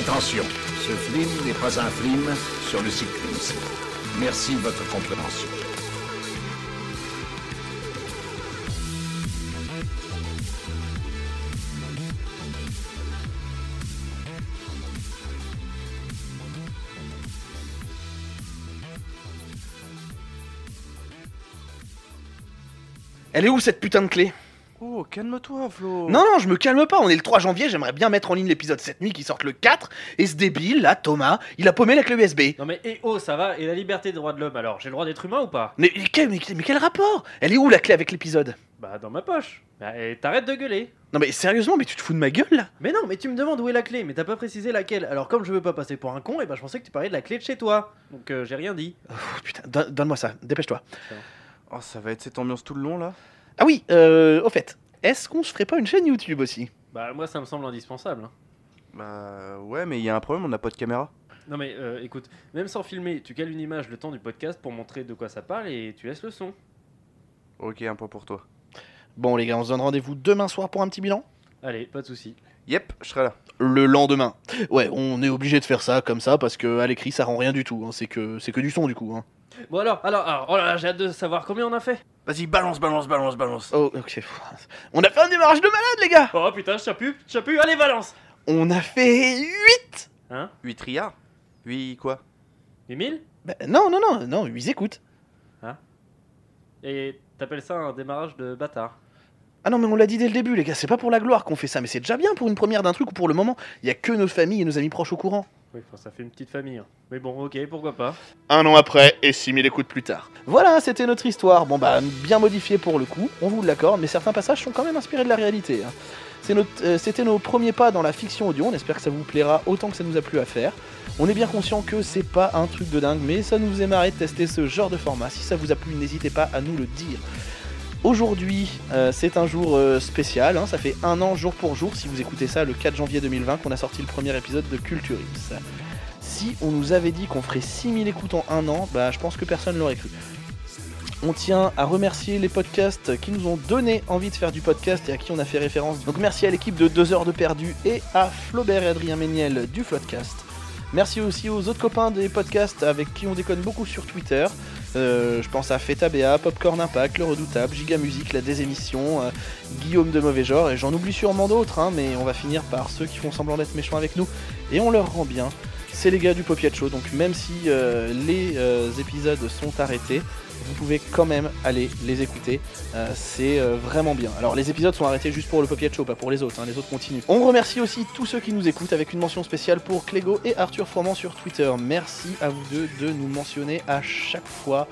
Attention, ce film n'est pas un film sur le cyclisme. Merci de votre compréhension. Elle est où cette putain de clé? Oh, calme-toi, Flo. Non, non, je me calme pas, on est le 3 janvier, j'aimerais bien mettre en ligne l'épisode cette nuit qui sort le 4, et ce débile, là, Thomas, il a paumé la clé USB. Non mais eh oh, ça va, et la liberté des droits de l'homme alors? J'ai le droit d'être humain ou pas? Mais, mais quel, mais- mais quel rapport? Elle est où la clé avec l'épisode? Bah dans ma poche. Bah, et t'arrêtes de gueuler. Non mais sérieusement, mais tu te fous de ma gueule là? Mais non, mais tu me demandes où est la clé, mais t'as pas précisé laquelle. Alors comme je veux pas passer pour un con, et bah je pensais que tu parlais de la clé de chez toi. Donc euh, j'ai rien dit. Oh, Putain, don- donne-moi ça, dépêche-toi. Oh, ça va être cette ambiance tout le long là Ah oui, euh, au fait, est-ce qu'on se ferait pas une chaîne YouTube aussi? Bah moi ça me semble indispensable. hein. Bah ouais, mais il y a un problème, on n'a pas de caméra. Non mais euh, écoute, même sans filmer, tu cales une image le temps du podcast pour montrer de quoi ça parle et tu laisses le son. Ok, un point pour toi. Bon les gars, on se donne rendez-vous demain soir pour un petit bilan? Allez, pas de soucis. Yep, je serai là. Le lendemain. Ouais, on est obligé de faire ça comme ça parce que à l'écrit ça rend rien du tout, hein. c'est que c'est que du son du coup. Hein. Bon alors, alors, alors, oh là là, j'ai hâte de savoir combien on a fait. Vas-y, balance, balance, balance, balance. Oh, ok. On a fait un démarrage de malade les gars Oh putain, je tiens plus, je tiens plus, allez Valence On a fait 8 Hein 8 triards 8 quoi 8000 Bah, Non, non, non, non, 8 écoutes. Et t'appelles ça un démarrage de bâtard Ah non, mais on l'a dit dès le début, les gars, c'est pas pour la gloire qu'on fait ça, mais c'est déjà bien pour une première d'un truc ou pour le moment. Il y a que nos familles et nos amis proches au courant. Oui, enfin ça fait une petite famille. hein. Mais bon, ok, pourquoi pas. Un an après et 6000 écoutes plus tard. Voilà, c'était notre histoire. Bon, bah, bien modifiée pour le coup, on vous l'accorde, mais certains passages sont quand même inspirés de la réalité. hein. Euh, C'était nos premiers pas dans la fiction audio, on espère que ça vous plaira autant que ça nous a plu à faire. On est bien conscient que c'est pas un truc de dingue, mais ça nous est marré de tester ce genre de format. Si ça vous a plu, n'hésitez pas à nous le dire. Aujourd'hui, euh, c'est un jour euh, spécial, hein, ça fait un an jour pour jour, si vous écoutez ça, le 4 janvier 2020, qu'on a sorti le premier épisode de Culture X. Si on nous avait dit qu'on ferait 6000 écoutes en un an, bah je pense que personne l'aurait cru. On tient à remercier les podcasts qui nous ont donné envie de faire du podcast et à qui on a fait référence. Donc merci à l'équipe de 2 heures de perdu et à Flaubert et Adrien Méniel du Floodcast. Merci aussi aux autres copains des podcasts avec qui on déconne beaucoup sur Twitter. Euh, je pense à Feta BA, Popcorn Impact, Le Redoutable, Giga Musique, La Désémission, euh, Guillaume de Mauvais Genre, et j'en oublie sûrement d'autres, hein, mais on va finir par ceux qui font semblant d'être méchants avec nous, et on leur rend bien. C'est les gars du Popiat Show, donc même si euh, les euh, épisodes sont arrêtés, vous pouvez quand même aller les écouter. Euh, c'est vraiment bien. Alors les épisodes sont arrêtés juste pour le Popiat Show, pas pour les autres, hein, les autres continuent. On remercie aussi tous ceux qui nous écoutent avec une mention spéciale pour Clégo et Arthur Froment sur Twitter. Merci à vous deux de nous mentionner à chaque fois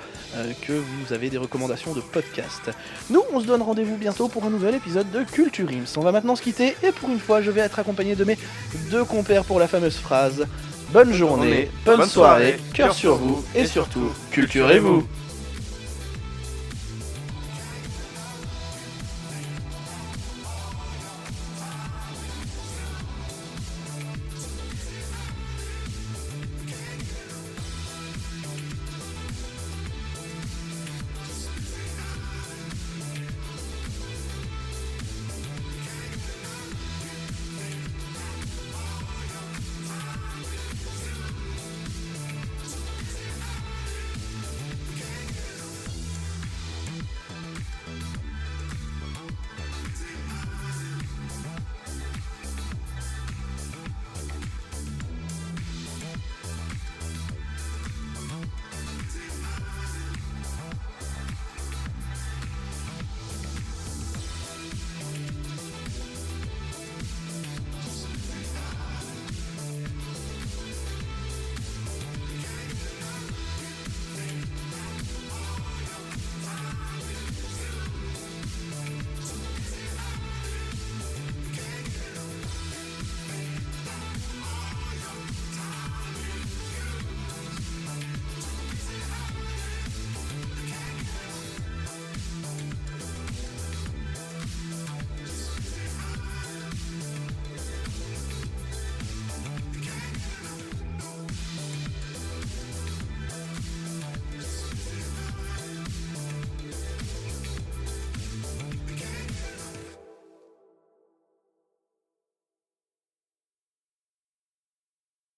que vous avez des recommandations de podcast. Nous, on se donne rendez-vous bientôt pour un nouvel épisode de Culture Ims. On va maintenant se quitter et pour une fois, je vais être accompagné de mes deux compères pour la fameuse phrase. Bonne journée, bonne, soirée, cœur sur vous et surtout, culturez-vous.